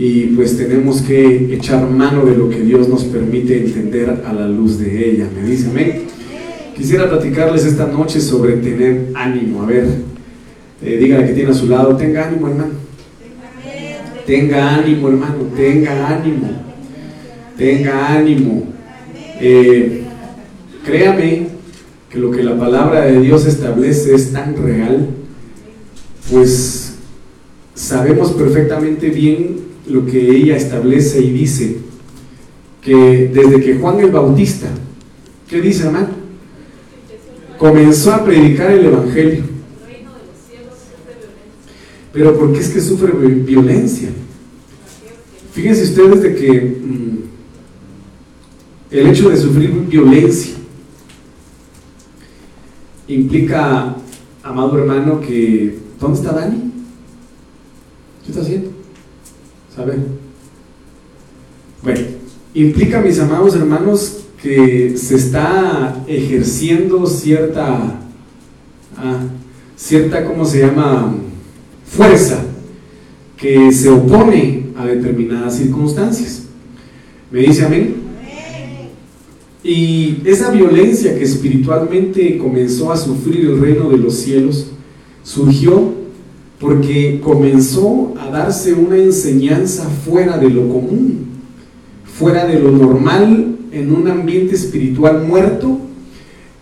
y pues tenemos que echar mano de lo que Dios nos permite entender a la luz de ella. ¿Me dice amén? Quisiera platicarles esta noche sobre tener ánimo. A ver, eh, dígale que tiene a su lado, tenga ánimo hermano. Tenga ánimo hermano, tenga ánimo. Tenga ánimo. Eh, créame que lo que la palabra de Dios establece es tan real, pues sabemos perfectamente bien lo que ella establece y dice, que desde que Juan el Bautista, ¿qué dice hermano? Comenzó a predicar el Evangelio. Pero ¿por qué es que sufre violencia? Fíjense ustedes de que mm, el hecho de sufrir violencia implica, amado hermano, que ¿dónde está Dani? ¿Qué está haciendo? ¿Sabe? Bueno, implica, mis amados hermanos, que se está ejerciendo cierta, ah, cierta, ¿cómo se llama? Fuerza que se opone a determinadas circunstancias. ¿Me dice amén? Y esa violencia que espiritualmente comenzó a sufrir el reino de los cielos surgió porque comenzó a darse una enseñanza fuera de lo común, fuera de lo normal, en un ambiente espiritual muerto,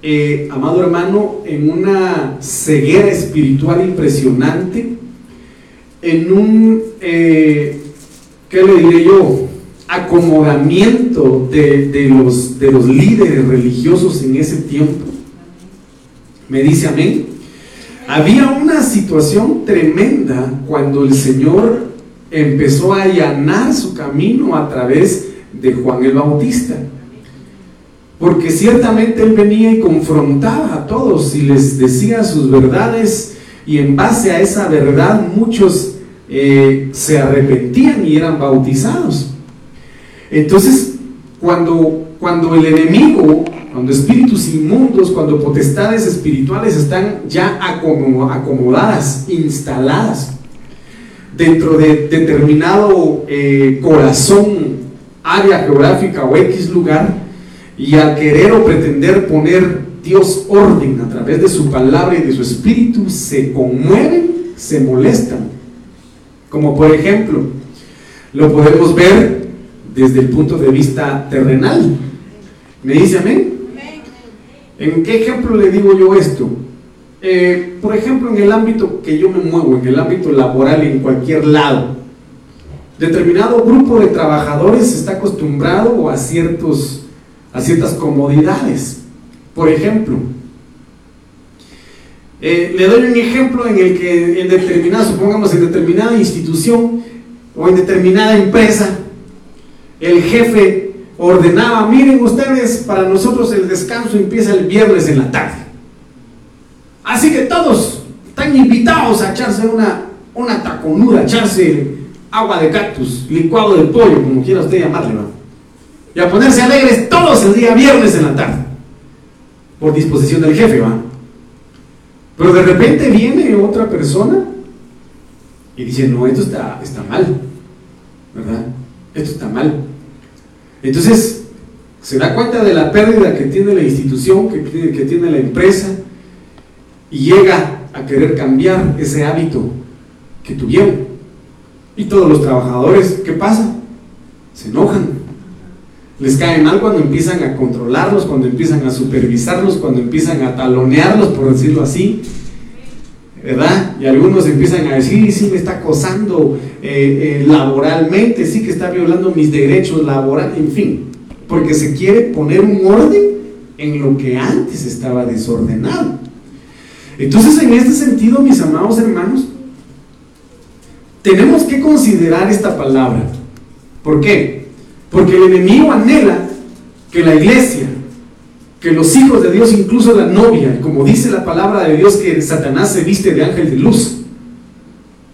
eh, amado hermano, en una ceguera espiritual impresionante, en un, eh, ¿qué le diré yo? acomodamiento de, los, de los líderes religiosos en ese tiempo. Me dice amén. Había una situación tremenda cuando el Señor empezó a allanar su camino a través de Juan el Bautista. Porque ciertamente él venía y confrontaba a todos y les decía sus verdades y en base a esa verdad muchos eh, se arrepentían y eran bautizados. Entonces, cuando, cuando el enemigo, cuando espíritus inmundos, cuando potestades espirituales están ya acomodadas, instaladas dentro de determinado eh, corazón, área geográfica o X lugar, y al querer o pretender poner Dios orden a través de su palabra y de su espíritu, se conmueven, se molestan. Como por ejemplo, lo podemos ver desde el punto de vista terrenal. ¿Me dice amén? ¿En qué ejemplo le digo yo esto? Eh, por ejemplo, en el ámbito que yo me muevo, en el ámbito laboral, en cualquier lado, determinado grupo de trabajadores está acostumbrado a, ciertos, a ciertas comodidades. Por ejemplo, eh, le doy un ejemplo en el que en determinada, supongamos en determinada institución o en determinada empresa, el jefe ordenaba, miren ustedes, para nosotros el descanso empieza el viernes en la tarde. Así que todos están invitados a echarse una, una taconuda, echarse agua de cactus, licuado de pollo, como quiera usted llamarle, Y a ponerse alegres todos el día viernes en la tarde, por disposición del jefe, ¿va? Pero de repente viene otra persona y dice, no, esto está, está mal, ¿verdad? esto está mal. Entonces, se da cuenta de la pérdida que tiene la institución, que tiene, que tiene la empresa, y llega a querer cambiar ese hábito que tuvieron. Y todos los trabajadores, ¿qué pasa? Se enojan. Les cae mal cuando empiezan a controlarlos, cuando empiezan a supervisarlos, cuando empiezan a talonearlos, por decirlo así, ¿verdad? Y algunos empiezan a decir, sí me está acosando eh, eh, laboralmente, sí que está violando mis derechos laborales, en fin, porque se quiere poner un orden en lo que antes estaba desordenado. Entonces, en este sentido, mis amados hermanos, tenemos que considerar esta palabra. ¿Por qué? Porque el enemigo anhela que la iglesia que los hijos de Dios, incluso la novia, como dice la palabra de Dios, que Satanás se viste de ángel de luz,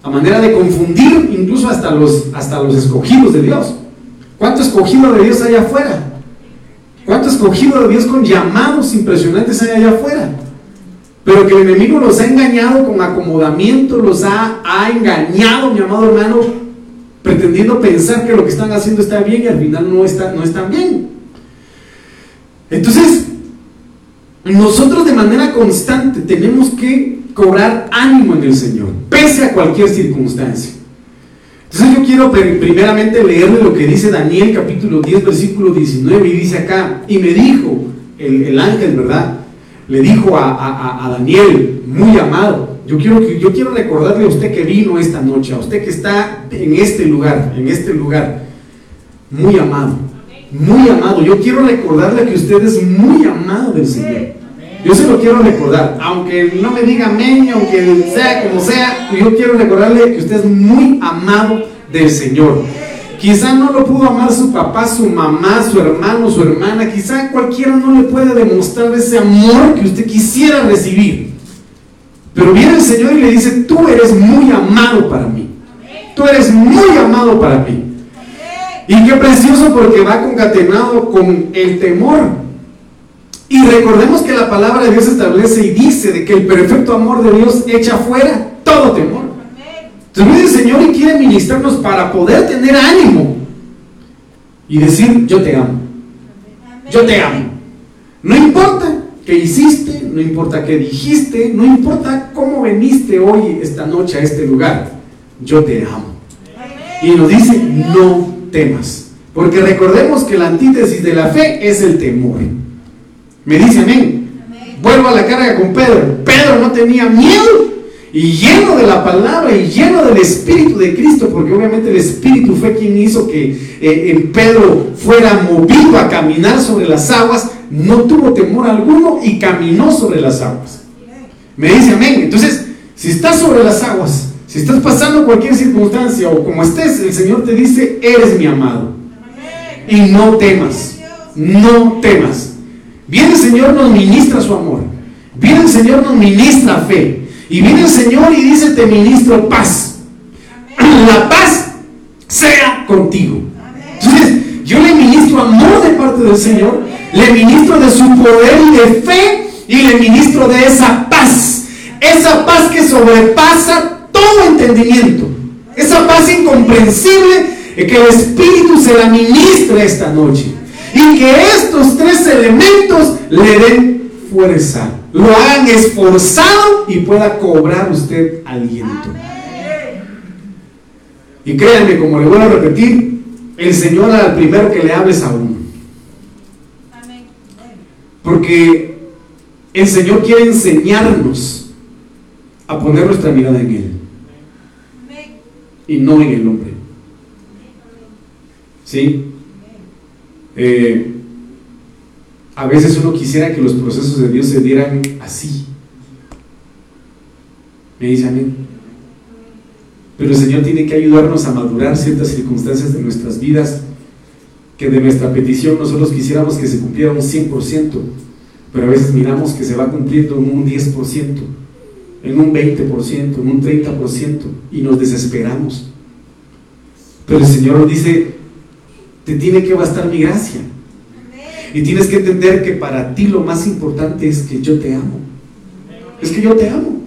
a manera de confundir incluso hasta los, hasta los escogidos de Dios. ¿Cuánto escogido de Dios hay afuera? ¿Cuánto escogido de Dios con llamados impresionantes hay allá afuera? Pero que el enemigo los ha engañado con acomodamiento, los ha, ha engañado, mi amado hermano, pretendiendo pensar que lo que están haciendo está bien y al final no está, no están bien. Entonces, nosotros de manera constante tenemos que cobrar ánimo en el Señor, pese a cualquier circunstancia. Entonces yo quiero primeramente leerle lo que dice Daniel capítulo 10 versículo 19 y dice acá, y me dijo el, ángel, ¿verdad? Le dijo a, a, Daniel, muy amado, yo quiero, yo quiero recordarle a usted que vino esta noche, a usted que está en este lugar, en este lugar, muy amado, muy amado. Yo quiero recordarle que usted es muy amado del Señor. Yo se lo quiero recordar, aunque no me diga amén, aunque sea como sea, yo quiero recordarle que usted es muy amado del Señor. Quizá no lo pudo amar su papá, su mamá, su hermano, su hermana. Quizá cualquiera no le puede demostrar ese amor que usted quisiera recibir. Pero viene el Señor y le dice, tú eres muy amado para mí. Tú eres muy amado para mí. Y qué precioso porque va concatenado con el temor. Y recordemos que la palabra de Dios establece y dice de que el perfecto amor de Dios echa fuera todo temor. Entonces el Señor quiere ministrarnos para poder tener ánimo y decir, yo te amo. Yo te amo. No importa qué hiciste, no importa qué dijiste, no importa cómo veniste hoy, esta noche, a este lugar. Yo te amo. Y nos dice, no temas. Porque recordemos que la antítesis de la fe es el temor. Me dice amén. Vuelvo a la carga con Pedro. Pedro no tenía miedo y lleno de la palabra y lleno del Espíritu de Cristo, porque obviamente el Espíritu fue quien hizo que eh, en Pedro fuera movido a caminar sobre las aguas, no tuvo temor alguno y caminó sobre las aguas. Me dice amén. Entonces, si estás sobre las aguas, si estás pasando cualquier circunstancia o como estés, el Señor te dice, eres mi amado. Y no temas, no temas. Viene el Señor, nos ministra su amor. Viene el Señor, nos ministra fe. Y viene el Señor y dice, te ministro paz. La paz sea contigo. Entonces, yo le ministro amor de parte del Señor, le ministro de su poder y de fe, y le ministro de esa paz. Esa paz que sobrepasa todo entendimiento. Esa paz incomprensible que el Espíritu se la ministra esta noche y que estos tres elementos le den fuerza, lo hagan esforzado y pueda cobrar usted aliento. Y créanme, como le voy a repetir, el Señor al primero que le hables a uno. Porque el Señor quiere enseñarnos a poner nuestra mirada en Él y no en el hombre. ¿Sí? Eh, a veces uno quisiera que los procesos de Dios se dieran así. Me dice amén. Pero el Señor tiene que ayudarnos a madurar ciertas circunstancias de nuestras vidas que de nuestra petición nosotros quisiéramos que se cumpliera un 100%, pero a veces miramos que se va cumpliendo en un 10%, en un 20%, en un 30% y nos desesperamos. Pero el Señor nos dice, te tiene que bastar mi gracia. Y tienes que entender que para ti lo más importante es que yo te amo. Es que yo te amo.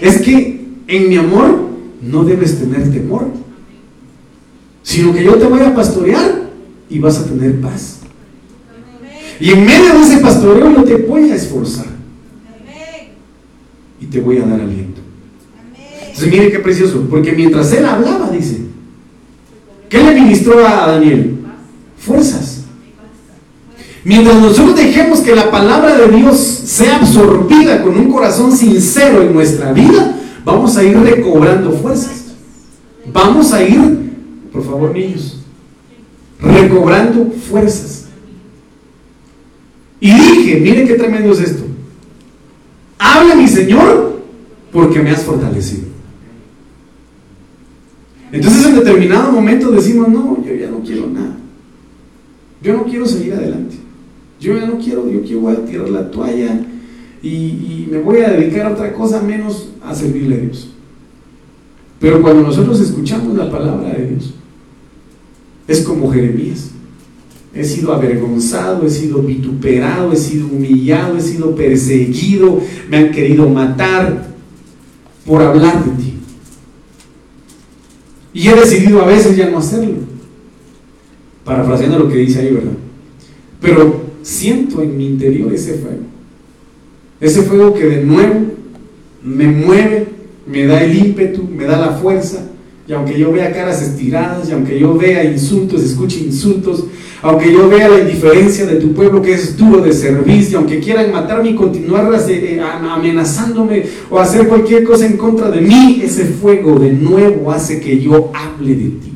Es que en mi amor no debes tener temor, sino que yo te voy a pastorear y vas a tener paz. Y en medio de ese pastoreo yo te voy a esforzar. Y te voy a dar aliento. Entonces mire qué precioso, porque mientras él hablaba, dice, ¿Qué le ministró a Daniel? Fuerzas. Mientras nosotros dejemos que la palabra de Dios sea absorbida con un corazón sincero en nuestra vida, vamos a ir recobrando fuerzas. Vamos a ir, por favor niños, recobrando fuerzas. Y dije, miren qué tremendo es esto. Habla mi Señor porque me has fortalecido. Entonces en determinado momento decimos, no, yo ya no quiero nada. Yo no quiero seguir adelante. Yo ya no quiero, yo quiero voy a tirar la toalla y, me voy a dedicar a otra cosa menos a servirle a Dios. Pero cuando nosotros escuchamos la palabra de Dios, es como Jeremías. He sido avergonzado, he sido vituperado, he sido humillado, he sido perseguido, me han querido matar por hablar de ti. Y he decidido a veces ya no hacerlo. Parafraseando lo que dice ahí, ¿verdad? Pero siento en mi interior ese fuego. Ese fuego que de nuevo me mueve, me da el ímpetu, me da la fuerza. Y aunque yo vea caras estiradas, y aunque yo vea insultos, escuche insultos, aunque yo vea la indiferencia de tu pueblo que es duro de servicio, aunque quieran matarme y continuar eh, amenazándome o hacer cualquier cosa en contra de mí, ese fuego de nuevo hace que yo hable de ti.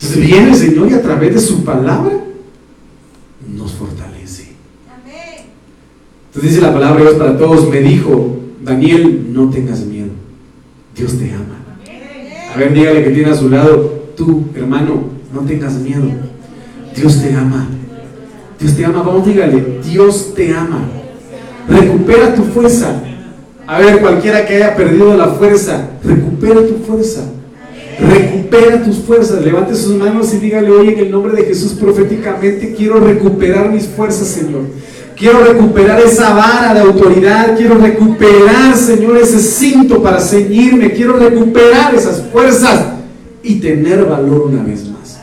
Entonces viene el Señor y a través de su palabra nos fortalece. Entonces dice la palabra de Dios para todos, me dijo, Daniel, no tengas miedo, Dios te ama. A ver, dígale que tiene a su lado, tú, hermano, no tengas miedo, Dios te ama. Dios te ama, vamos, dígale, Dios te ama. Recupera tu fuerza. A ver, cualquiera que haya perdido la fuerza, recupera tu fuerza. Recupera tus fuerzas. Levante sus manos y dígale, oye, en el nombre de Jesús proféticamente quiero recuperar mis fuerzas, Señor. Quiero recuperar esa vara de autoridad. Quiero recuperar, Señor, ese cinto para ceñirme. Quiero recuperar esas fuerzas y tener valor una vez más.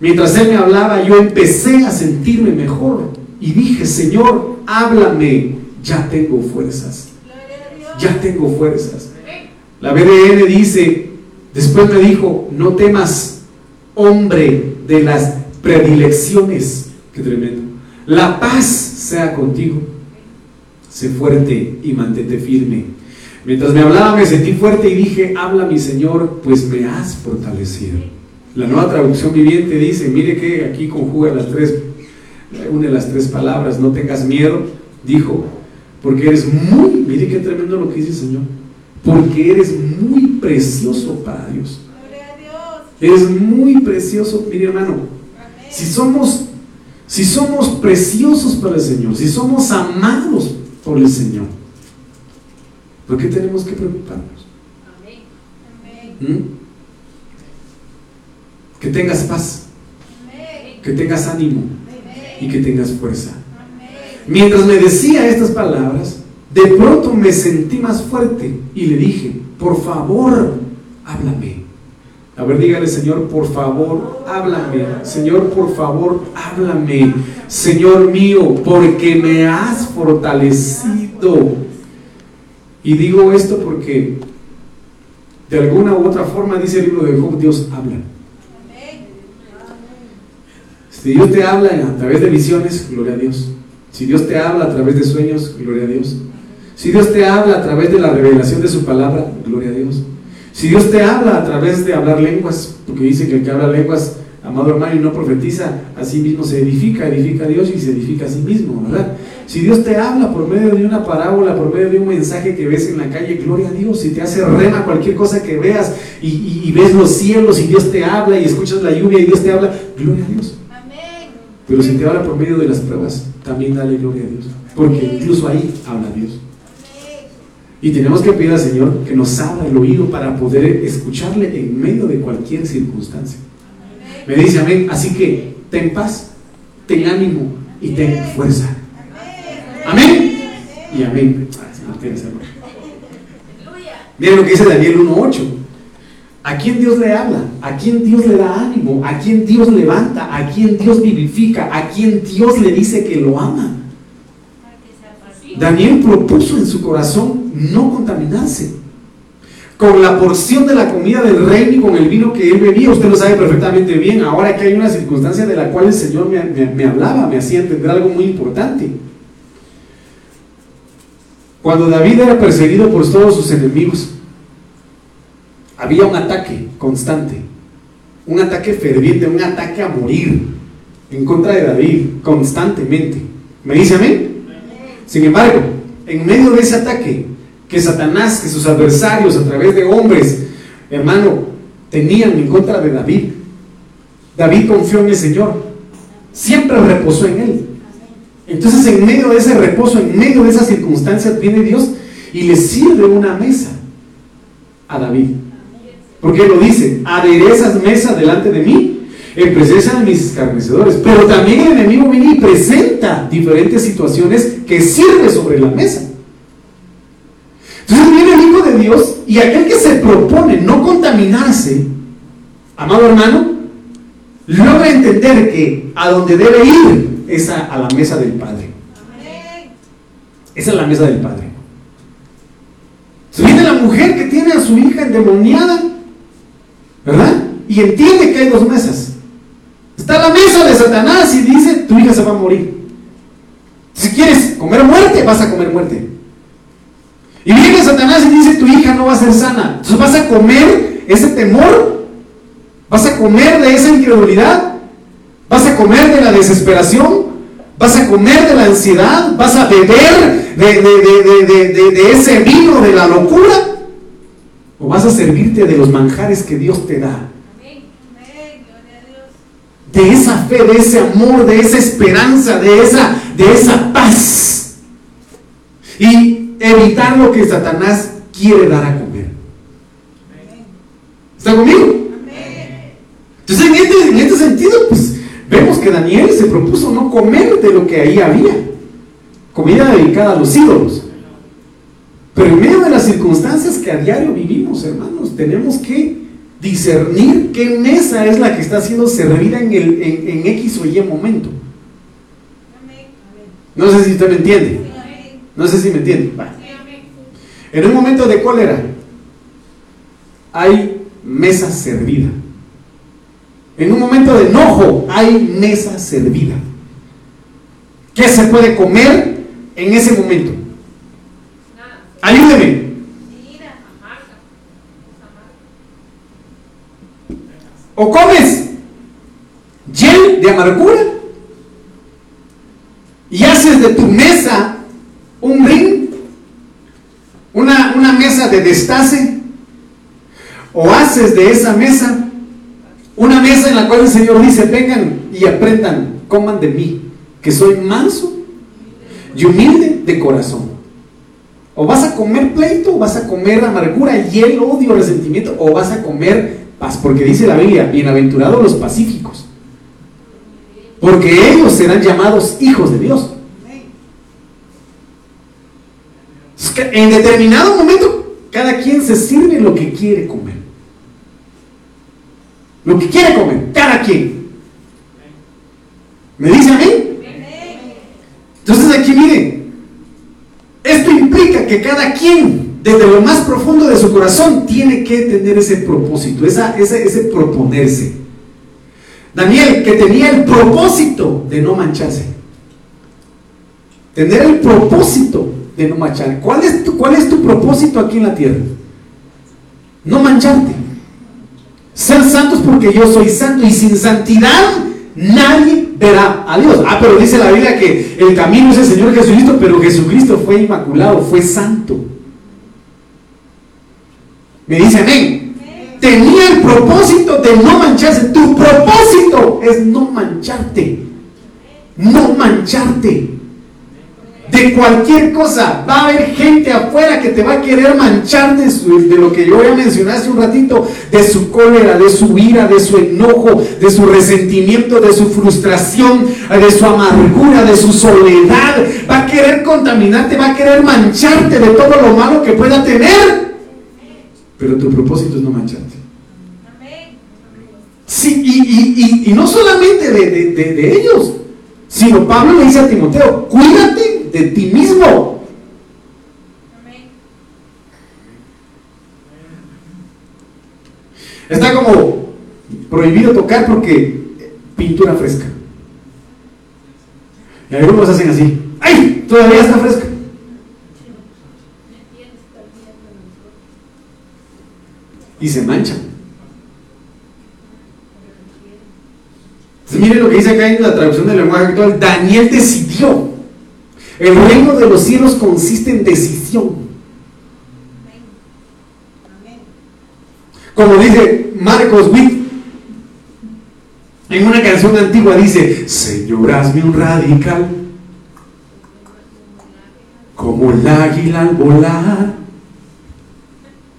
Mientras Él me hablaba, yo empecé a sentirme mejor. Y dije, Señor, háblame. Ya tengo fuerzas. Ya tengo fuerzas. La BDN dice, después me dijo, no temas, hombre de las predilecciones. Qué tremendo. La paz sea contigo. Sé fuerte y mantente firme. Mientras me hablaba me sentí fuerte y dije, habla mi Señor, pues me has fortalecido. La nueva traducción viviente dice, mire que aquí conjuga las tres, une las tres palabras, no tengas miedo, dijo, porque eres muy, mire qué tremendo lo que dice el Señor porque eres muy precioso para Dios. Eres muy precioso, mi hermano. Si somos, si somos preciosos para el Señor, si somos amados por el Señor, ¿por qué tenemos que preocuparnos? ¿Mm? Que tengas paz, que tengas ánimo y que tengas fuerza. Mientras me decía estas palabras, de pronto me sentí más fuerte y le dije, por favor, háblame. A ver, dígale, Señor, por favor, háblame. Señor, por favor, háblame. Señor mío, porque me has fortalecido. Y digo esto porque de alguna u otra forma dice el libro de Job, Dios habla. Si Dios te habla a través de visiones, gloria a Dios. Si Dios te habla a través de sueños, gloria a Dios. Si Dios te habla a través de la revelación de su palabra, gloria a Dios. Si Dios te habla a través de hablar lenguas, porque dice que el que habla lenguas, amado hermano, y no profetiza, a sí mismo se edifica, edifica a Dios y se edifica a sí mismo, ¿verdad? Si Dios te habla por medio de una parábola, por medio de un mensaje que ves en la calle, gloria a Dios. Si te hace rema cualquier cosa que veas y, y ves los cielos y Dios te habla y escuchas la lluvia y Dios te habla, gloria a Dios. Pero si te habla por medio de las pruebas, también dale gloria a Dios. Porque incluso ahí habla Dios. Y tenemos que pedir al Señor que nos abra el oído para poder escucharle en medio de cualquier circunstancia. Me dice amén. Así que ten paz, ten ánimo y ten fuerza. Amén. Y amén. Miren lo que dice Daniel 1.8. ¿A quién Dios le habla? ¿A quién Dios le da ánimo? ¿A quién Dios levanta? ¿A quién Dios vivifica? ¿A quién Dios le dice que lo ama? Daniel propuso en su corazón no contaminarse. Con la porción de la comida del reino y con el vino que él bebía, usted lo sabe perfectamente bien. Ahora que hay una circunstancia de la cual el Señor me, hablaba, me hacía entender algo muy importante. Cuando David era perseguido por todos sus enemigos, había un ataque constante, un ataque ferviente, un ataque a morir en contra de David constantemente. ¿Me dice amén? Sin embargo, en medio de ese ataque que Satanás, que sus adversarios a través de hombres, hermano, tenían en contra de David, David confió en el Señor, siempre reposó en él. Entonces en medio de ese reposo, en medio de esas circunstancias, viene Dios y le sirve una mesa a David. Porque lo dice, aderezas mesa delante de mí en presencia de mis escarnecedores. Pero también el enemigo viene y presenta diferentes situaciones que sirve sobre la mesa. Entonces viene el Hijo de Dios y aquel que se propone no contaminarse, amado hermano, logra entender que a donde debe ir es a, la mesa del Padre. Esa es la mesa del Padre. Se viene la mujer que tiene a su hija endemoniada, ¿verdad? Y entiende que hay dos mesas. Está la mesa de Satanás y dice, tu hija se va a morir. Si quieres comer muerte, vas a comer muerte. Y viene Satanás y dice, tu hija no va a ser sana. Entonces vas a comer ese temor, vas a comer de esa incredulidad, vas a comer de la desesperación, vas a comer de la ansiedad, vas a beber de, ese vino de la locura, o vas a servirte de los manjares que Dios te da. De esa fe, de ese amor, de esa esperanza, de esa, de esa paz. Y evitar lo que Satanás quiere dar a comer. ¿Está conmigo? Entonces, en este, en este sentido, pues vemos que Daniel se propuso no comer de lo que ahí había, comida dedicada a los ídolos. Pero en medio de las circunstancias que a diario vivimos, hermanos, tenemos que discernir qué mesa es la que está siendo servida en, el, en, X o Y momento. No sé si usted me entiende. No sé si me entienden. En un momento de cólera hay mesa servida. En un momento de enojo hay mesa servida. ¿Qué se puede comer en ese momento? Ayúdeme. O comes gel de amargura y haces de tu mesa un ring, una, una mesa de destace, o haces de esa mesa una mesa en la cual el Señor dice, vengan y aprendan, coman de mí, que soy manso y humilde de corazón. O vas a comer pleito, o vas a comer amargura, hielo, odio, resentimiento, o vas a comer paz, porque dice la Biblia, bienaventurados los pacíficos, porque ellos serán llamados hijos de Dios. En determinado momento, cada quien se sirve lo que quiere comer. Lo que quiere comer, cada quien. ¿Me dice a mí? Entonces aquí miren, esto implica que cada quien, desde lo más profundo de su corazón, tiene que tener ese propósito, esa, ese, ese proponerse. Daniel, que tenía el propósito de no mancharse. Tener el propósito de no manchar. ¿Cuál es, tu, ¿Cuál es tu propósito aquí en la tierra? No mancharte. Ser santos porque yo soy santo y sin santidad nadie verá a Dios. Ah, pero dice la Biblia que el camino es el Señor Jesucristo, pero Jesucristo fue inmaculado, fue santo. Me dice amén. Tenía el propósito de no mancharse. Tu propósito es no mancharte. No mancharte de cualquier cosa. Va a haber gente afuera que te va a querer manchar de, lo que yo ya mencioné hace un ratito, de su cólera, de su ira, de su enojo, de su resentimiento, de su frustración, de su amargura, de su soledad. Va a querer contaminarte, va a querer mancharte de todo lo malo que pueda tener. Pero tu propósito es no mancharte. Sí, y, no solamente de, de ellos, sino Pablo le dice a Timoteo, cuídate de ti mismo. Está como prohibido tocar porque pintura fresca. Y algunos hacen así. ¡Ay! Todavía está fresca. Y se manchan. Entonces, miren lo que dice acá en la traducción del lenguaje actual. Daniel decidió el reino de los cielos consiste en decisión. Como dice Marcos Witt, en una canción antigua dice, Señor, hazme un radical, como el águila al volar.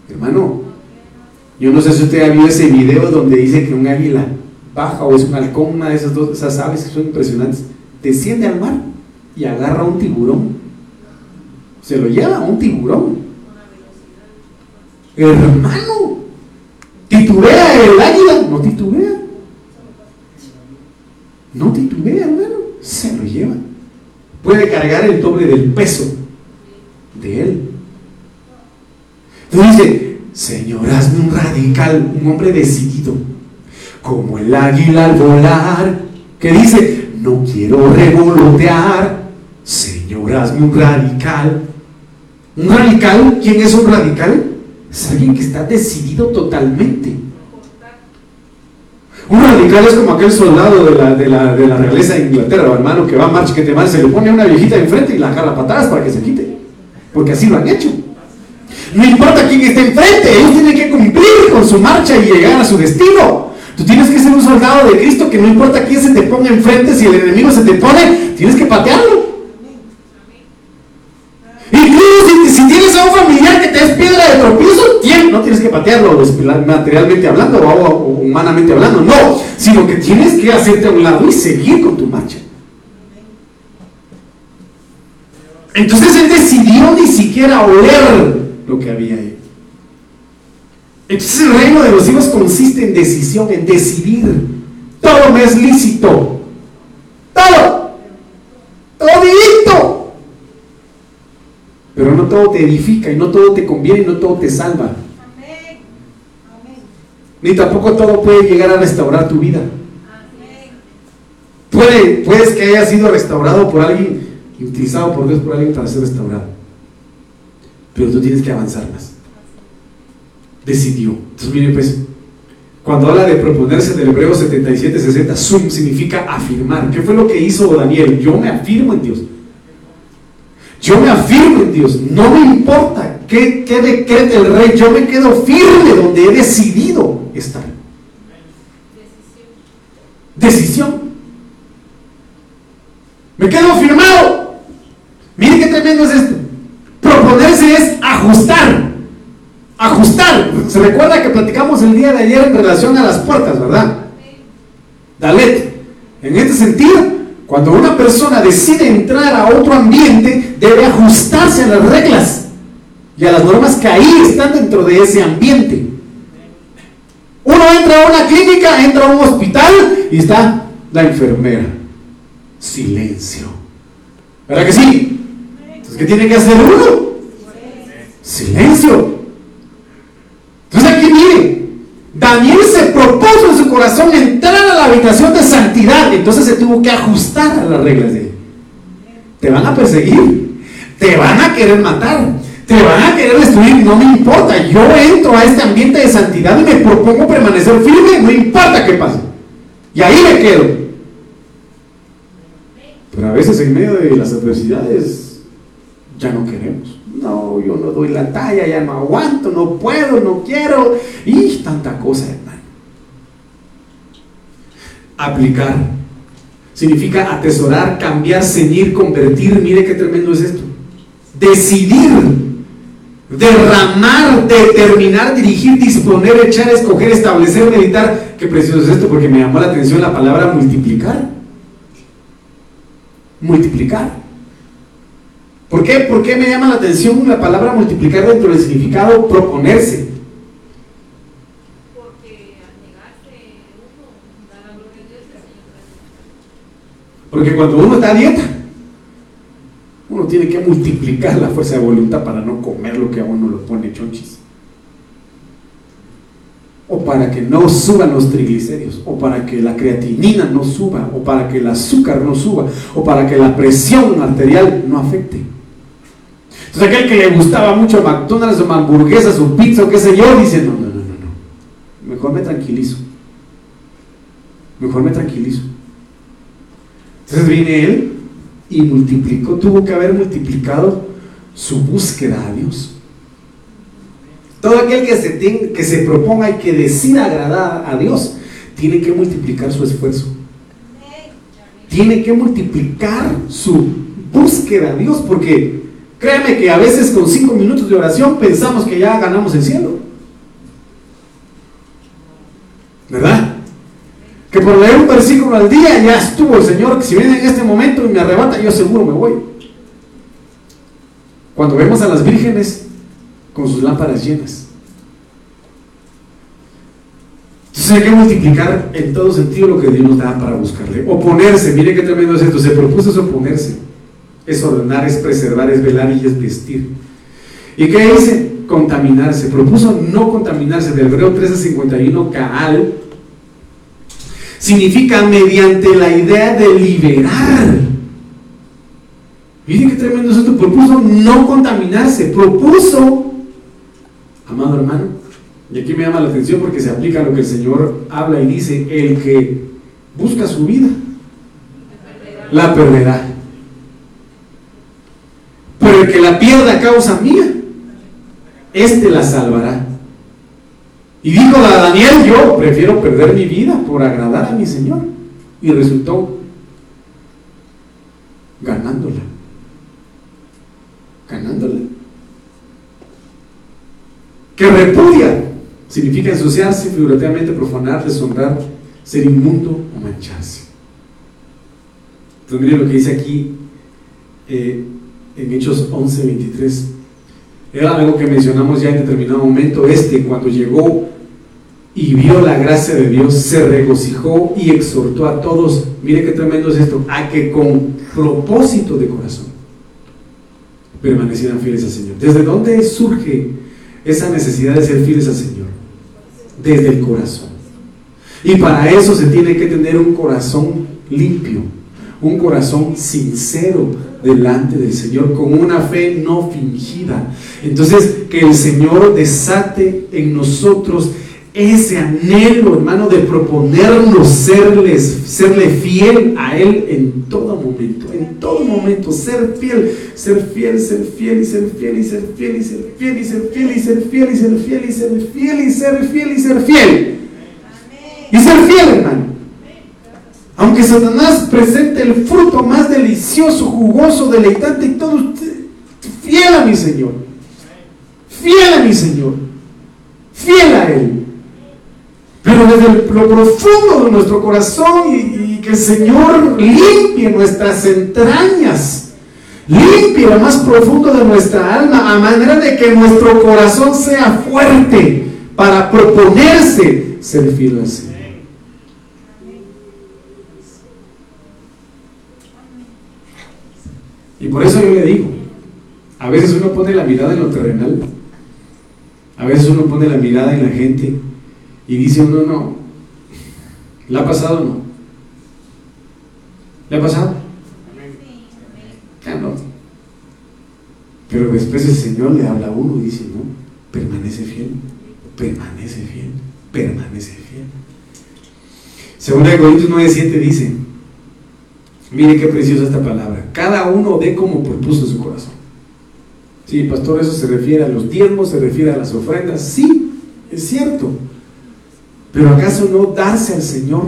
Hermano, yo no sé si usted ha visto ese video donde dice que un águila baja o es un halcón, una de esas dos, esas aves que son impresionantes, desciende al mar y agarra un tiburón. Se lo lleva un tiburón. Hermano, titubea el águila, no titubea. No titubea, hermano, se lo lleva. Puede cargar el doble del peso de él. Entonces dice, Señor, hazme un radical, un hombre decidido, como el águila al volar, que dice, no quiero revolotear, Señor, hazme un radical. ¿Un radical? ¿Quién es un radical? Es alguien que está decidido totalmente. Un radical es como aquel soldado de la, de la, de la realeza de Inglaterra, hermano, que va a marcha, que te va, se le pone a una viejita enfrente y la jala atrás para que se quite. Porque así lo han hecho. No importa quién esté enfrente, ellos tienen que cumplir con su marcha y llegar a su destino. Tú tienes que ser un soldado de Cristo que no importa quién se te ponga enfrente, si el enemigo se te pone, tienes que patearlo. Incluso si, tienes a un familiar que te es piedra de no tienes que patearlo materialmente hablando o, humanamente hablando, no, sino que tienes que hacerte a un lado y seguir con tu marcha. Entonces él decidió ni siquiera oler lo que había ahí. Entonces el reino de los hijos consiste en decisión, en decidir. Todo me es lícito. Todo. Pero no todo te edifica y no todo te conviene y no todo te salva. Ni tampoco todo puede llegar a restaurar tu vida. Puede, puedes que haya sido restaurado por alguien y utilizado por Dios por alguien para ser restaurado. Pero tú tienes que avanzar más. Decidió. Entonces, mire, pues, cuando habla de proponerse del hebreo 77-60, sum significa afirmar. ¿Qué fue lo que hizo Daniel? Yo me afirmo en Dios. Yo me afirmo en Dios. No me importa qué, qué decrete el rey. Yo me quedo firme donde he decidido estar. Decisión. Me quedo firmado. Mire qué tremendo es esto. Proponerse es ajustar. Ajustar. Se recuerda que platicamos el día de ayer en relación a las puertas, ¿verdad? Dalet. En este sentido, cuando una persona decide entrar a otro ambiente, debe ajustarse a las reglas y a las normas que ahí están dentro de ese ambiente. Uno entra a una clínica, entra a un hospital y está la enfermera. Silencio. ¿Verdad que sí? Entonces, ¿qué tiene que hacer uno? Silencio. Entonces aquí mire, Daniel se propuso corazón entrar a la habitación de santidad, entonces se tuvo que ajustar a las reglas de él. Te van a perseguir, te van a querer matar, te van a querer destruir, no me importa. Yo entro a este ambiente de santidad y me propongo permanecer firme, no importa qué pase. Y ahí me quedo. Pero a veces en medio de las adversidades ya no queremos. No, yo no doy la talla, ya no aguanto, no puedo, no quiero. Y tanta cosa, hermano. Aplicar. Significa atesorar, cambiar, ceñir, convertir. Mire qué tremendo es esto. Decidir derramar, determinar, dirigir, disponer, echar, escoger, establecer, meditar. Qué precioso es esto porque me llamó la atención la palabra multiplicar. Multiplicar. ¿Por qué? ¿Por qué me llama la atención la palabra multiplicar dentro del significado proponerse? Porque cuando uno está a dieta, uno tiene que multiplicar la fuerza de voluntad para no comer lo que a uno lo pone chonchis. O para que no suban los triglicéridos, o para que la creatinina no suba, o para que el azúcar no suba, o para que la presión arterial no afecte. Entonces aquel que le gustaba mucho McDonald's o hamburguesas o pizza o qué sé yo, dice, no, no, no, no, no. Mejor me tranquilizo. Mejor me tranquilizo. Entonces viene él y multiplicó, tuvo que haber multiplicado su búsqueda a Dios. Todo aquel que se, que se proponga y que decida agradar a Dios, tiene que multiplicar su esfuerzo. Tiene que multiplicar su búsqueda a Dios, porque créame que a veces con cinco minutos de oración pensamos que ya ganamos el cielo. ¿Verdad? Que por leer un versículo al día ya estuvo el Señor, que si viene en este momento y me arrebata, yo seguro me voy. Cuando vemos a las vírgenes con sus lámparas llenas, Entonces hay que multiplicar en todo sentido lo que Dios nos da para buscarle. Oponerse, mire qué tremendo es esto. Se propuso es oponerse. Es ordenar, es preservar, es velar y es vestir. ¿Y qué dice? Contaminarse. Propuso no contaminarse. Del hebreo 1351, Kaal, significa mediante la idea de liberar. Miren qué tremendo es esto. Propuso no contaminarse. Propuso, amado hermano, y aquí me llama la atención porque se aplica a lo que el Señor habla y dice, el que busca su vida, la perderá. Pero el que la pierda a causa mía, éste la salvará. Y dijo a Daniel, yo prefiero perder mi vida por agradar a mi Señor. Y resultó ganándola. Ganándola. Que repudia significa ensuciarse, figurativamente profanar, deshonrar, ser inmundo o mancharse. Entonces lo que dice aquí eh, en Hechos 11, 23. Era algo que mencionamos ya en determinado momento. Este, cuando llegó y vio la gracia de Dios, se regocijó y exhortó a todos, mire qué tremendo es esto, a que con propósito de corazón permanecieran fieles al Señor. ¿Desde dónde surge esa necesidad de ser fieles al Señor? Desde el corazón. Y para eso se tiene que tener un corazón limpio, un corazón sincero delante del Señor, con una fe no fingida. Entonces, que el Señor desate en nosotros ese anhelo, hermano, de proponernos serles, serle fiel a Él en todo momento, en todo momento, ser fiel, ser fiel, ser fiel y ser fiel y ser fiel y ser fiel y ser fiel y ser fiel y ser fiel y ser fiel y ser fiel y ser fiel. Y ser fiel, hermano. Aunque Satanás presente el fruto más delicioso, jugoso, deleitante y todo, fiel a mi Señor. Fiel a mi Señor. Fiel a Él. Pero desde lo profundo de nuestro corazón y, que el Señor limpie nuestras entrañas, limpie lo más profundo de nuestra alma, a manera de que nuestro corazón sea fuerte para proponerse ser fiel al Señor. Y por eso yo le digo, a veces uno pone la mirada en lo terrenal, a veces uno pone la mirada en la gente y dice uno, no, ¿le ha pasado o no? ¿Le ha pasado? no. Pero después el Señor le habla a uno y dice, no, permanece fiel, permanece fiel, permanece fiel. Segunda de Corintios 9:7 dice, mire qué preciosa esta palabra, cada uno dé como propuso su corazón. Sí, pastor, eso se refiere a los diezmos, se refiere a las ofrendas, sí, es cierto. Pero ¿acaso no darse al Señor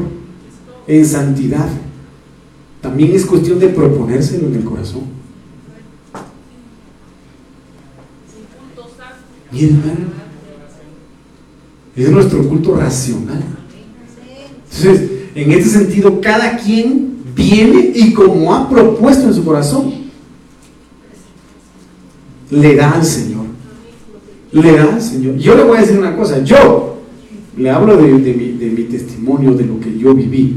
en santidad? También es cuestión de proponérselo en el corazón. Y hermano, es nuestro culto racional. Entonces, en este sentido, cada quien viene y como ha propuesto en su corazón, le da al Señor. Le da al Señor. Yo le voy a decir una cosa, yo le hablo de, mi, testimonio, de lo que yo viví.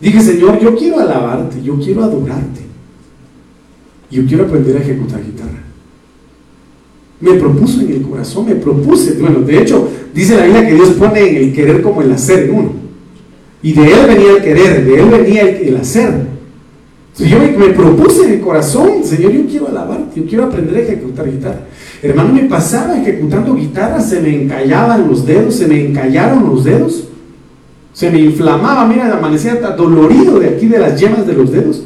Dije, Señor, yo quiero alabarte, yo quiero adorarte. Yo quiero aprender a ejecutar guitarra. Me propuso en el corazón, me propuse. Bueno, de hecho, dice la Biblia que Dios pone en el querer como el hacer en uno. Y de Él venía el querer, de Él venía el, hacer. yo me, me, propuse en el corazón, Señor, yo quiero alabarte, yo quiero aprender a ejecutar guitarra. Hermano, me pasaba ejecutando guitarra, se me encallaban los dedos, se me encallaron los dedos, se me inflamaba, mira, amanecía dolorido de aquí de las yemas de los dedos.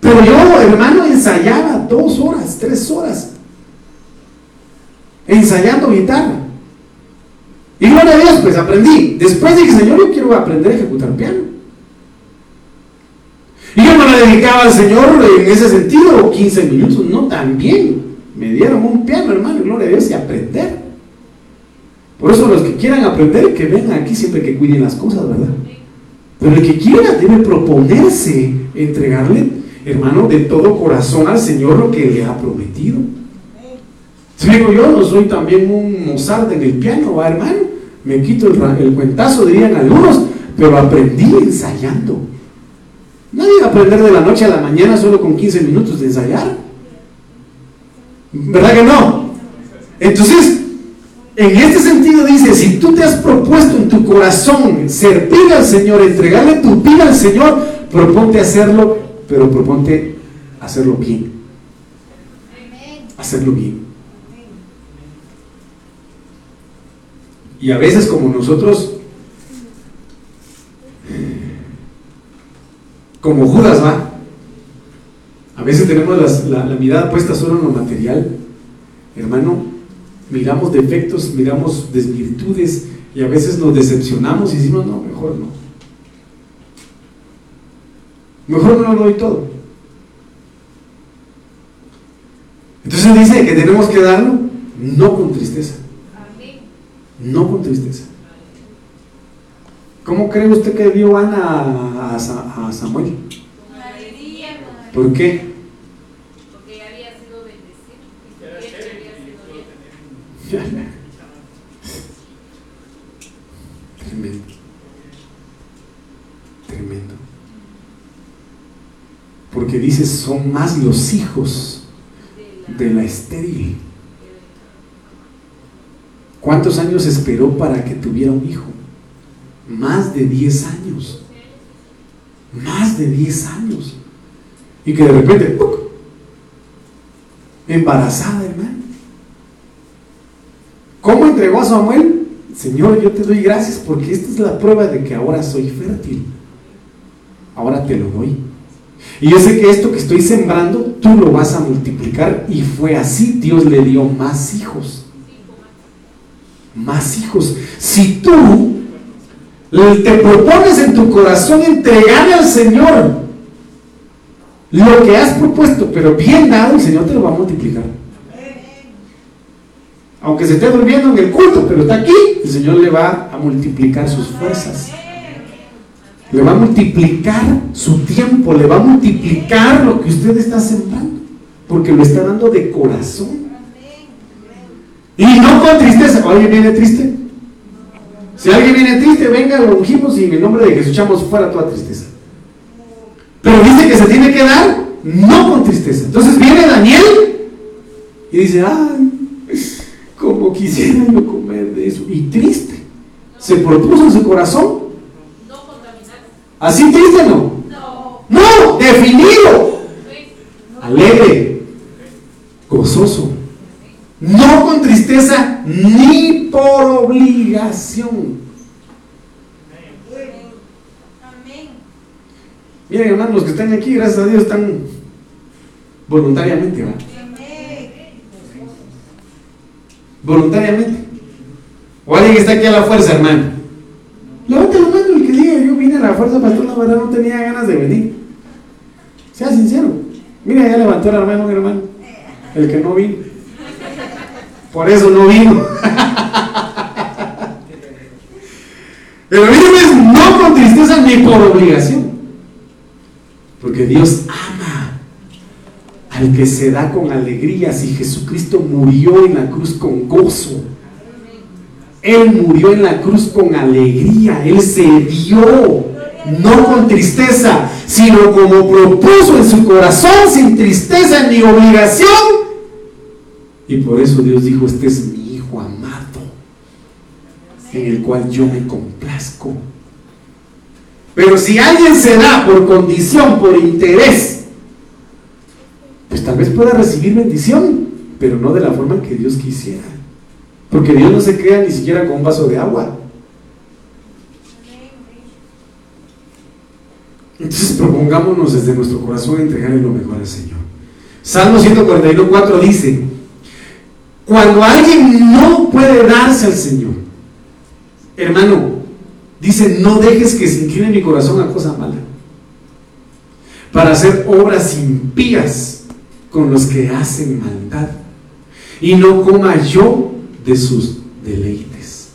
Pero yo, hermano, ensayaba dos horas, tres horas, ensayando guitarra. Y gloria a Dios, pues aprendí. Después dije, Señor, yo quiero aprender a ejecutar piano. Y yo no le dedicaba al Señor en ese sentido 15 minutos, no, también me dieron un piano, hermano, gloria a Dios, y aprender. Por eso los que quieran aprender, que vengan aquí siempre que cuiden las cosas, ¿verdad? Pero el que quiera debe proponerse entregarle, hermano, de todo corazón al Señor lo que le ha prometido. Si digo yo, no soy también un Mozart en el piano, ¿va, hermano? Me quito el, el cuentazo, dirían algunos, pero aprendí ensayando. Nadie va a aprender de la noche a la mañana solo con 15 minutos de ensayar. ¿Verdad que no? Entonces, en este sentido dice, si tú te has propuesto en tu corazón servir al Señor, entregarle tu vida al Señor, proponte hacerlo, pero proponte hacerlo bien. Hacerlo bien. Y a veces como nosotros, como Judas va, a veces tenemos la, la mirada puesta solo en lo material, hermano, miramos defectos, miramos desvirtudes y a veces nos decepcionamos y decimos, no, mejor no. Mejor no lo doy todo. Entonces dice que tenemos que darlo no con tristeza. No con tristeza. ¿Cómo cree usted que dio Ana a, Samuel? ¿Por qué? Tremendo. Tremendo. Porque dice, son más los hijos de la estéril. ¿Cuántos años esperó para que tuviera un hijo? Más de 10 años. Más de 10 años. Y que de repente, embarazada, hermano. ¿Cómo entregó a Samuel? Señor, yo te doy gracias porque esta es la prueba de que ahora soy fértil. Ahora te lo doy. Y yo sé que esto que estoy sembrando, tú lo vas a multiplicar. Y fue así, Dios le dio más hijos. Más hijos. Si tú te propones en tu corazón entregarle al Señor lo que has propuesto, pero bien dado, el Señor te lo va a multiplicar aunque se esté durmiendo en el culto, pero está aquí, el Señor le va a multiplicar sus fuerzas. Le va a multiplicar su tiempo, le va a multiplicar lo que usted está sembrando, porque lo está dando de corazón. Y no con tristeza. ¿Alguien viene triste? Si alguien viene triste, venga, lo ungimos y en el nombre de Jesús echamos fuera toda tristeza. Pero dice que se tiene que dar no con tristeza. Entonces viene Daniel y dice, ay, como quisiera yo comer de eso. Y triste. Se propuso en su corazón. No ¿Así triste no? No. No, definido. Alegre. Gozoso. No con tristeza ni por obligación. Miren, hermanos, los que están aquí, gracias a Dios, están voluntariamente, ¿verdad? Voluntariamente. O alguien que está aquí a la fuerza, hermano. Levante la mano el que diga, yo vine a la fuerza, pastor, la verdad no tenía ganas de venir. Sea sincero. Mira, ya levantó el hermano, mi hermano. El que no vino. Por eso no vino. Pero mire, no con tristeza ni por obligación. Porque Dios ama al que se da con alegría, si Jesucristo murió en la cruz con gozo. Él murió en la cruz con alegría, Él se dio, no con tristeza, sino como propuso en su corazón, sin tristeza ni obligación. Y por eso Dios dijo, este es mi Hijo amado, en el cual yo me complazco. Pero si alguien se da por condición, por interés, pues tal vez pueda recibir bendición, pero no de la forma que Dios quisiera. Porque Dios no se crea ni siquiera con un vaso de agua. Entonces propongámonos desde nuestro corazón entregarle lo mejor al Señor. Salmo 141.4 dice, cuando alguien no puede darse al Señor, hermano, dice, no dejes que se incline mi corazón a cosa mala, para hacer obras impías con los que hacen maldad, y no coma yo de sus deleites.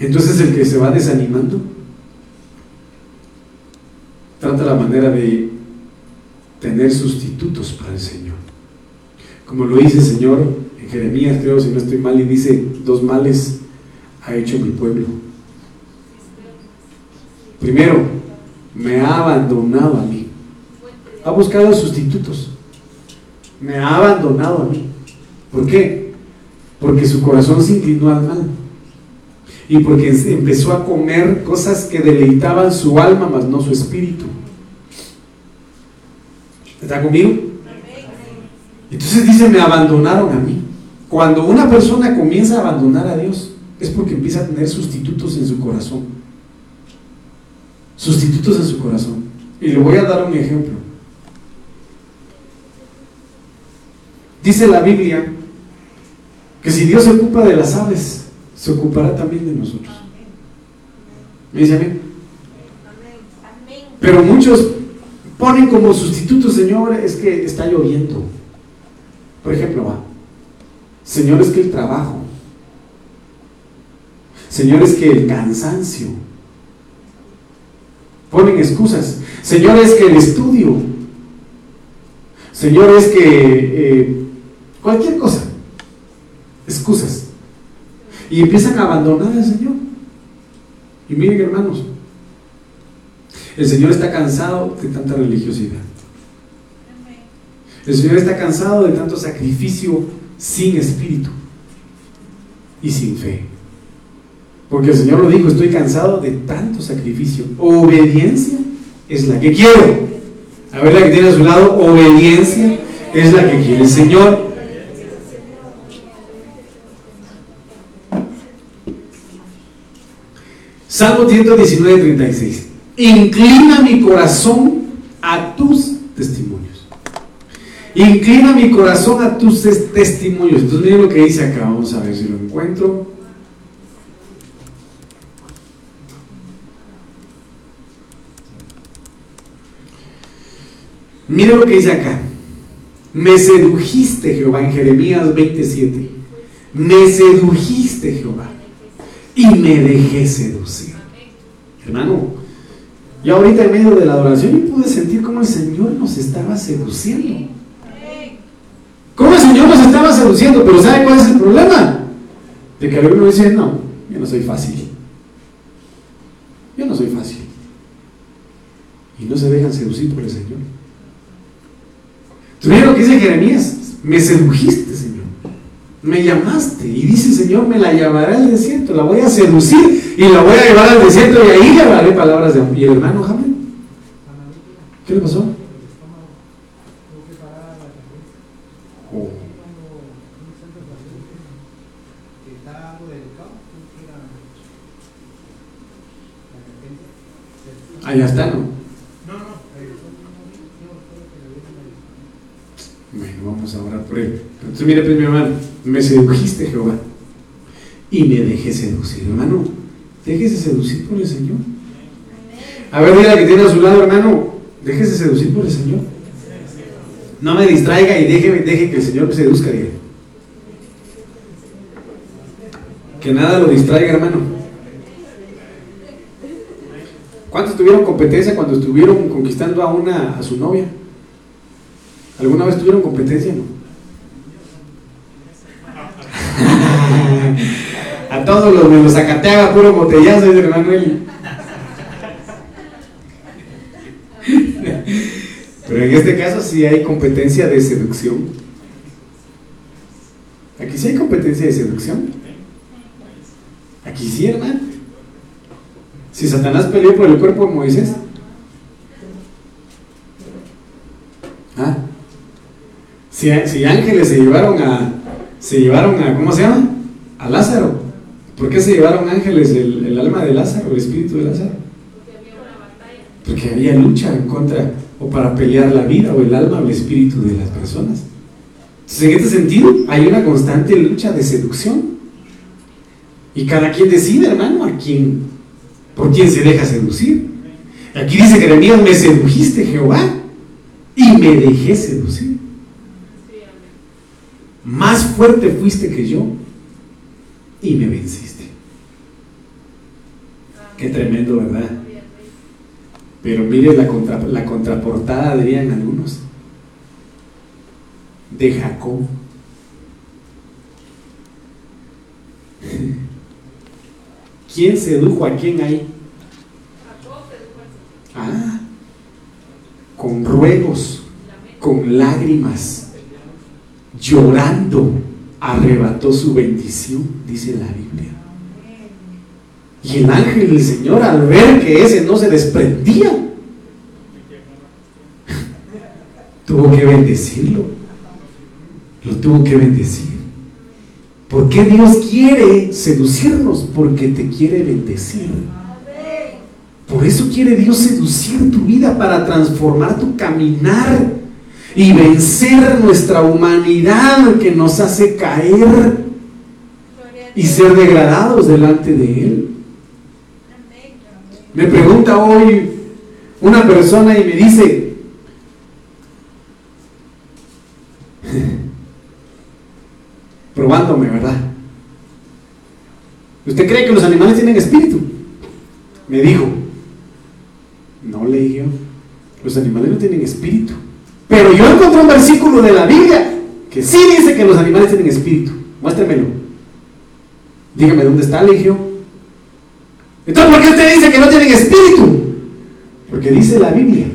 Entonces el que se va desanimando trata la manera de tener sustitutos para el Señor. Como lo dice el Señor en Jeremías, creo, si no estoy mal, y dice, dos males ha hecho mi pueblo. Primero, me ha abandonado a mí. Ha buscado sustitutos. Me ha abandonado a mí. ¿Por qué? Porque su corazón se inclinó al mal. Y porque empezó a comer cosas que deleitaban su alma, mas no su espíritu. ¿Está conmigo? Entonces dice, me abandonaron a mí. Cuando una persona comienza a abandonar a Dios, es porque empieza a tener sustitutos en su corazón. Sustitutos en su corazón. Y le voy a dar un ejemplo. Dice la Biblia que si Dios se ocupa de las aves, se ocupará también de nosotros. ¿Me dice amén? Pero muchos ponen como sustituto, Señor, es que está lloviendo. Por ejemplo, va. Señor, es que el trabajo. Señor, es que el cansancio. Ponen excusas. Señor, es que el estudio. Señor, es que eh, cualquier cosa. Excusas. Y empiezan a abandonar al Señor. Y miren, hermanos, el Señor está cansado de tanta religiosidad. El Señor está cansado de tanto sacrificio sin espíritu y sin fe. Porque el Señor lo dijo, estoy cansado de tanto sacrificio. Obediencia es la que quiero. A ver la que tiene a su lado, obediencia es la que quiere el Señor. Salmo 119, 36. Inclina mi corazón a tus testimonios. Inclina mi corazón a tus testimonios. Entonces miren lo que dice acá. Vamos a ver si lo encuentro. Miren lo que dice acá. Me sedujiste, Jehová, en Jeremías 27. Me sedujiste, Jehová, y me dejé seducir. Hermano, y ahorita en medio de la adoración yo pude sentir cómo el Señor nos estaba seduciendo. Cómo el Señor nos estaba seduciendo, pero ¿sabe cuál es el problema? De que algunos dice, no, yo no soy fácil. Yo no soy fácil. Y no se dejan seducir por el Señor. ¿Tú lo que dice Jeremías? Me sedujiste, Señor. Me llamaste. Y dice, Señor, me la llevaré al desierto. La voy a seducir y la voy a llevar al desierto y ahí le palabras de amor. ¿Y el hermano Jamén? ¿Qué le pasó? Oh. Allá está, ¿no? Bueno, vamos a orar por él. Entonces, mire, pues mi hermano, me sedujiste, Jehová, y me dejé seducir, hermano. Déjese seducir por el Señor. A ver, mira que tiene a su lado, hermano. Déjese seducir por el Señor. No me distraiga y deje, deje que el Señor me seduzca, Que nada lo distraiga, hermano. ¿Cuántos tuvieron competencia cuando estuvieron conquistando a una a su novia? ¿Alguna vez tuvieron competencia? No. A todos los de los Zacateaga, puro botellazo, dice Manuel. Pero en este caso sí hay competencia de seducción. Aquí sí hay competencia de seducción. Aquí sí, hermano. Si Satanás peleó por el cuerpo de Moisés. ¿Ah? Si, ángeles se llevaron a, se llevaron a, ¿cómo se llama? A Lázaro. ¿Por qué se llevaron ángeles el, alma de Lázaro, el espíritu de Lázaro? Porque había lucha en contra o para pelear la vida o el alma o el espíritu de las personas. Entonces, en este sentido, hay una constante lucha de seducción. Y cada quien decide, hermano, a quién, por quién se deja seducir. Aquí dice Jeremías, me sedujiste Jehová y me dejé seducir. Más fuerte fuiste que yo y me venciste. Qué tremendo, ¿verdad? Pero mire la, contra, la contraportada, dirían algunos. de Jacob. ¿Quién sedujo a quién ahí? Ah, con ruegos, con lágrimas, llorando, arrebató su bendición, dice la Biblia. Y el ángel del Señor al ver que ese no se desprendía, tuvo que bendecirlo. Lo tuvo que bendecir. ¿Por qué Dios quiere seducirnos? Porque te quiere bendecir. Por eso quiere Dios seducir tu vida para transformar tu caminar y vencer nuestra humanidad que nos hace caer y ser degradados delante de Él. Me pregunta hoy una persona y me dice, probándome, ¿verdad? ¿Usted cree que los animales tienen espíritu? Me dijo, no le dije los animales no tienen espíritu. Pero yo encontré un versículo de la Biblia que sí dice que los animales tienen espíritu. Muéstremelo. Dígame dónde está, dije Entonces, ¿por qué usted dice que no tienen espíritu? Porque dice la Biblia.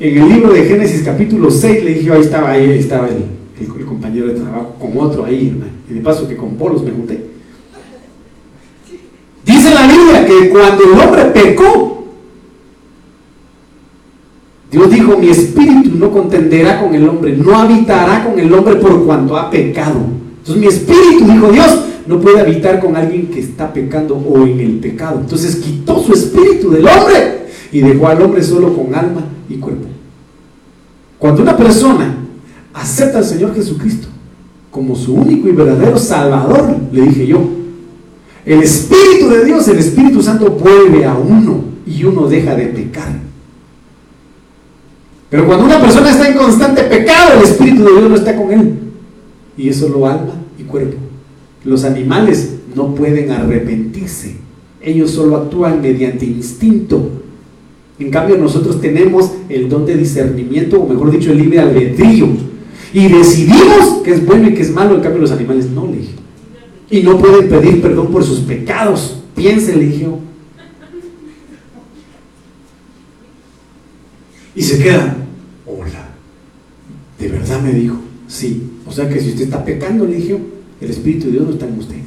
En el libro de Génesis capítulo 6 le dije, ahí estaba, ahí estaba el, el, compañero de trabajo con otro ahí, hermano. Y de paso que con polos me junté. Dice la Biblia que cuando el hombre pecó, Dios dijo, mi espíritu no contenderá con el hombre, no habitará con el hombre por cuanto ha pecado. Entonces mi espíritu, dijo Dios, no puede habitar con alguien que está pecando o en el pecado. Entonces quitó su espíritu del hombre y dejó al hombre solo con alma y cuerpo. Cuando una persona acepta al Señor Jesucristo como su único y verdadero Salvador, le dije yo, el Espíritu de Dios, el Espíritu Santo vuelve a uno y uno deja de pecar. Pero cuando una persona está en constante pecado, el Espíritu de Dios no está con él. Y eso lo alma y cuerpo. Los animales no pueden arrepentirse. Ellos solo actúan mediante instinto. En cambio, nosotros tenemos el don de discernimiento, o mejor dicho, el libre albedrío. Y decidimos que es bueno y que es malo. En cambio, los animales no, le Y no pueden pedir perdón por sus pecados. Piensen, le Y se queda, hola, ¿de verdad me dijo? Sí. O sea que si usted está pecando, le dije, el Espíritu de Dios no está en usted.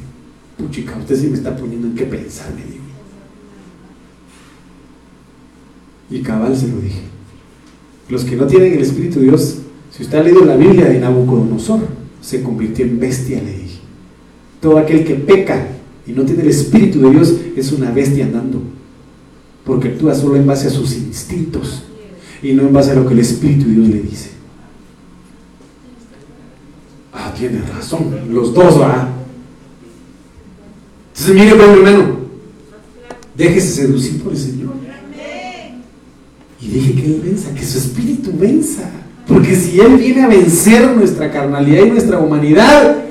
Puchica, usted sí me está poniendo en qué pensar, me dijo. Y cabal se lo dije. Los que no tienen el Espíritu de Dios, si usted ha leído la Biblia de Nabucodonosor, se convirtió en bestia, le dije. Todo aquel que peca y no tiene el Espíritu de Dios es una bestia andando, porque actúa solo en base a sus instintos y no en base a lo que el Espíritu de Dios le dice. Ah, tiene razón, los dos, ¿verdad? Entonces, mire, hermano, déjese seducir por el Señor. Y deje que Él venza, que su Espíritu venza. Porque si Él viene a vencer nuestra carnalidad y nuestra humanidad,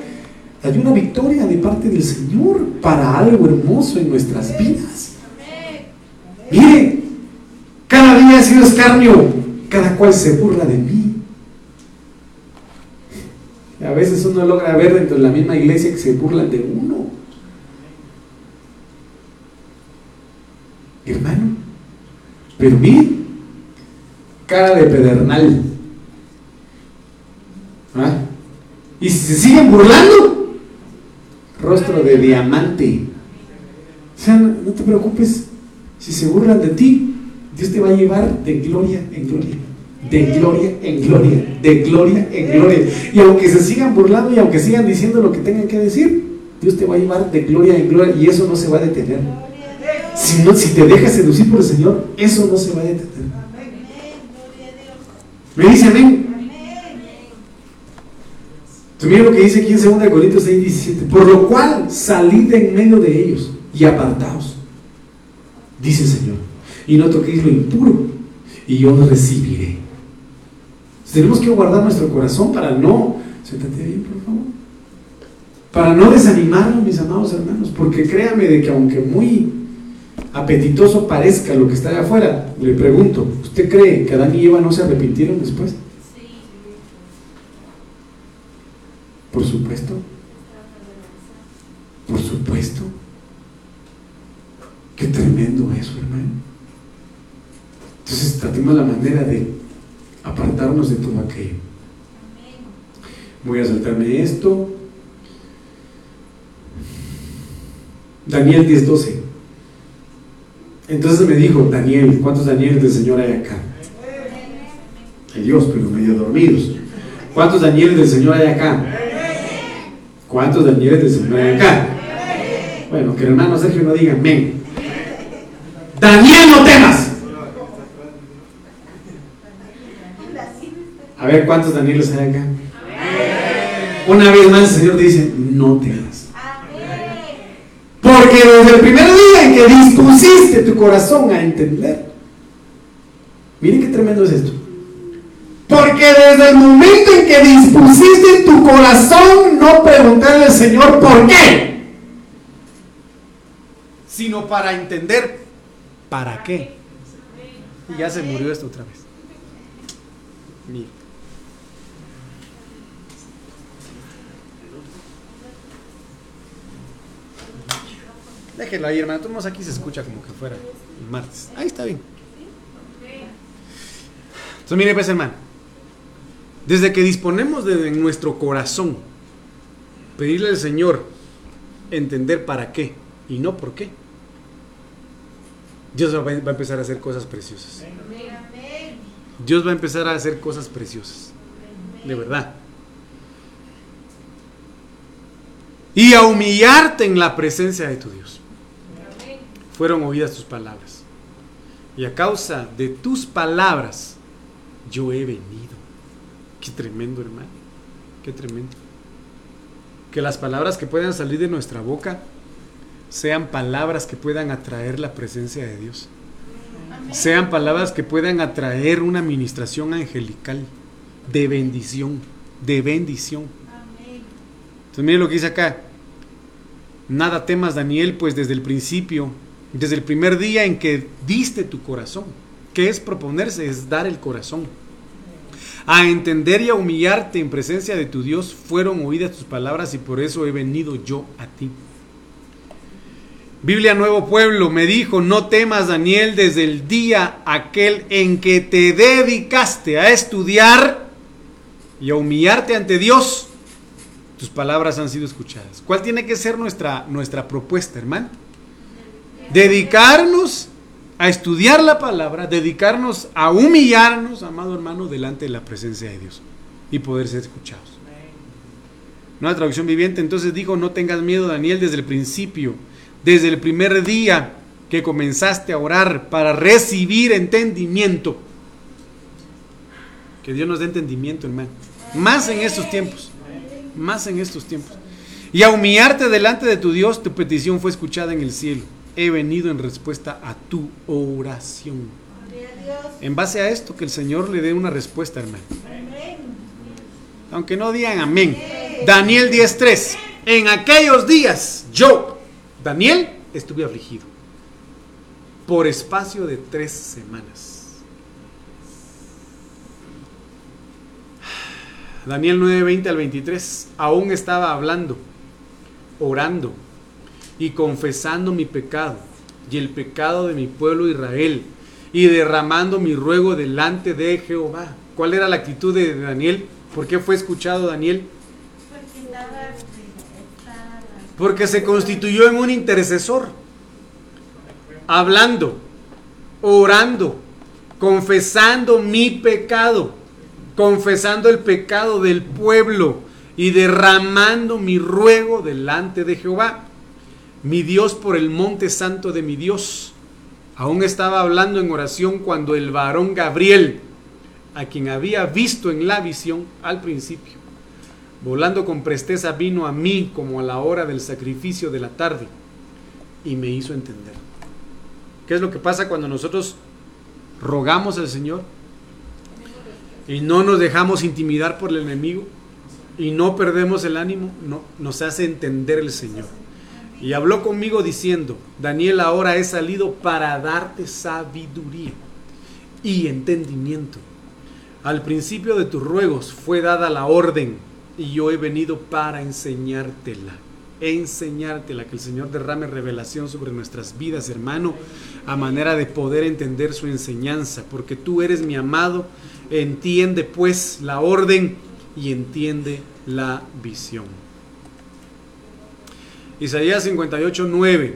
hay una victoria de parte del Señor para algo hermoso en nuestras vidas. Mire, cada día ha sido escarnio. Cada cual se burla de mí. A veces uno logra ver dentro de la misma iglesia que se burlan de uno. Hermano, pero mire, cara de pedernal. ¿Ah? Y si se siguen burlando, rostro de diamante. O sea, no te preocupes si se burlan de ti, Dios te va a llevar de gloria en gloria, de gloria en gloria, de gloria en gloria. Y aunque se sigan burlando y aunque sigan diciendo lo que tengan que decir, Dios te va a llevar de gloria en gloria y eso no se va a detener. Si, no, si te dejas seducir por el Señor, eso no se va a detener. Me dice amén. Mira lo que dice aquí en 2 Corintios 6, 17. Por lo cual salid en medio de ellos y apartaos, dice el Señor y no toquéis lo impuro, y yo lo recibiré. Tenemos que guardar nuestro corazón para no, siéntate bien, por favor, para no desanimarnos, mis amados hermanos, porque créame de que aunque muy apetitoso parezca lo que está allá afuera, le pregunto, ¿usted cree que Adán y Eva no se arrepintieron después? Por supuesto. Por supuesto. Qué tremendo eso, hermano. Entonces tratemos la manera de apartarnos de todo aquello. Voy a saltarme esto. Daniel 10:12. Entonces me dijo, Daniel, ¿cuántos Danieles del Señor hay acá? Hay Dios, pero medio dormidos. ¿Cuántos Danieles del Señor hay acá? ¿Cuántos Danieles del Señor hay acá? Bueno, que el hermano Sergio no diga amén. Daniel, no temas. A ver, ¿cuántos Danieles hay acá? Una vez más el Señor dice, no temas. Porque desde el primer día en que dispusiste tu corazón a entender, miren qué tremendo es esto. Porque desde el momento en que dispusiste tu corazón, no preguntarle al Señor por qué, sino para entender para qué. Y ya se murió esto otra vez. Mira. Déjenlo ahí, hermano. Todos aquí se escucha como que fuera martes. Ahí está bien. Entonces, mire, pues, hermano. Desde que disponemos de nuestro corazón, pedirle al Señor entender para qué y no por qué, Dios va a empezar a hacer cosas preciosas. Dios va a empezar a hacer cosas preciosas. De verdad. Y a humillarte en la presencia de tu Dios. Fueron oídas tus palabras. Y a causa de tus palabras, yo he venido. Qué tremendo, hermano. Qué tremendo. Que las palabras que puedan salir de nuestra boca sean palabras que puedan atraer la presencia de Dios. Sean palabras que puedan atraer una administración angelical de bendición, de bendición. Entonces mire lo que dice acá. Nada temas, Daniel, pues desde el principio, desde el primer día en que diste tu corazón, que es proponerse, es dar el corazón a entender y a humillarte en presencia de tu Dios, fueron oídas tus palabras y por eso he venido yo a ti. Biblia Nuevo Pueblo me dijo, no temas Daniel desde el día aquel en que te dedicaste a estudiar y a humillarte ante Dios, tus palabras han sido escuchadas. ¿Cuál tiene que ser nuestra, nuestra propuesta, hermano? Dedicarnos a estudiar la palabra, dedicarnos a humillarnos, amado hermano, delante de la presencia de Dios y poder ser escuchados. Nueva traducción viviente entonces dijo, no tengas miedo Daniel desde el principio, desde el primer día que comenzaste a orar para recibir entendimiento. Que Dios nos dé entendimiento, hermano. Más en estos tiempos. Más en estos tiempos. Y a humillarte delante de tu Dios, tu petición fue escuchada en el cielo he venido en respuesta a tu oración. En base a esto, que el Señor le dé una respuesta, hermano. Aunque no digan amén. Daniel 10.3. En aquellos días, yo, Daniel, estuve afligido. Por espacio de tres semanas. Daniel 9:20 al 23. Aún estaba hablando, orando y confesando mi pecado y el pecado de mi pueblo Israel y derramando mi ruego delante de Jehová. ¿Cuál era la actitud de Daniel? ¿Por qué fue escuchado Daniel? Porque se constituyó en un intercesor, hablando, orando, confesando mi pecado, confesando el pecado del pueblo y derramando mi ruego delante de Jehová mi Dios por el monte santo de mi Dios. Aún estaba hablando en oración cuando el varón Gabriel, a quien había visto en la visión al principio, volando con presteza vino a mí como a la hora del sacrificio de la tarde y me hizo entender. ¿Qué es lo que pasa cuando nosotros rogamos al Señor y no nos dejamos intimidar por el enemigo y no perdemos el ánimo? No, nos hace entender el Señor. Y habló conmigo diciendo, Daniel, ahora he salido para darte sabiduría y entendimiento. Al principio de tus ruegos fue dada la orden y yo he venido para enseñártela. Enseñártela, que el Señor derrame revelación sobre nuestras vidas, hermano, a manera de poder entender su enseñanza, porque tú eres mi amado, entiende pues la orden y entiende la visión. Isaías 58, 9.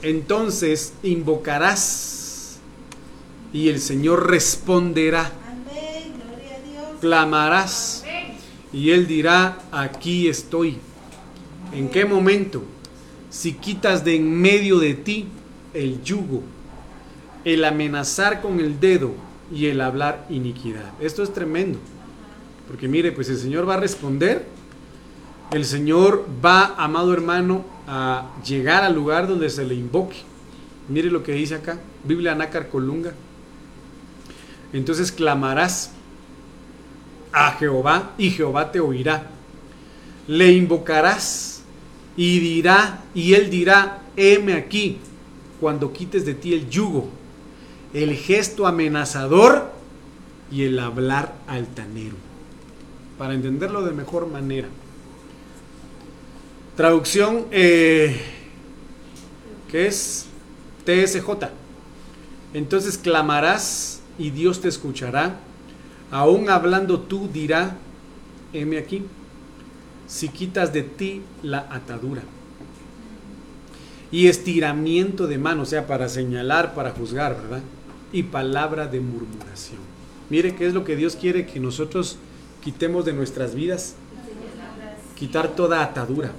Entonces invocarás y el Señor responderá. Clamarás y Él dirá, aquí estoy. ¿En qué momento? Si quitas de en medio de ti el yugo, el amenazar con el dedo y el hablar iniquidad. Esto es tremendo. Porque mire, pues el Señor va a responder. El Señor va, amado hermano, a llegar al lugar donde se le invoque. Mire lo que dice acá, Biblia Nácar Colunga. Entonces clamarás a Jehová y Jehová te oirá. Le invocarás y dirá, y él dirá, heme aquí, cuando quites de ti el yugo, el gesto amenazador y el hablar altanero. Para entenderlo de mejor manera. Traducción eh, que es TSJ. Entonces clamarás y Dios te escuchará. Aún hablando tú dirá, heme aquí, si quitas de ti la atadura. Y estiramiento de mano, o sea, para señalar, para juzgar, ¿verdad? Y palabra de murmuración. Mire qué es lo que Dios quiere que nosotros quitemos de nuestras vidas. Quitar toda atadura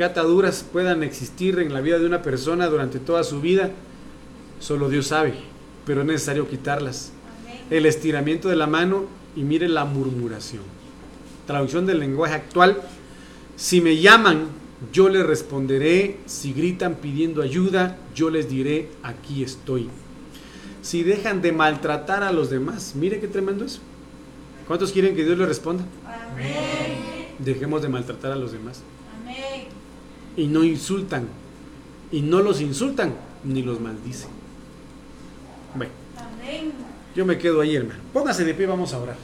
qué ataduras puedan existir en la vida de una persona durante toda su vida, solo Dios sabe, pero es necesario quitarlas. El estiramiento de la mano y mire la murmuración. Traducción del lenguaje actual. Si me llaman, yo les responderé. Si gritan pidiendo ayuda, yo les diré, aquí estoy. Si dejan de maltratar a los demás, mire qué tremendo es. ¿Cuántos quieren que Dios les responda? Dejemos de maltratar a los demás y no insultan. Y no los insultan ni los maldicen. Bueno, yo me quedo ahí, hermano. Póngase de pie, vamos a orar.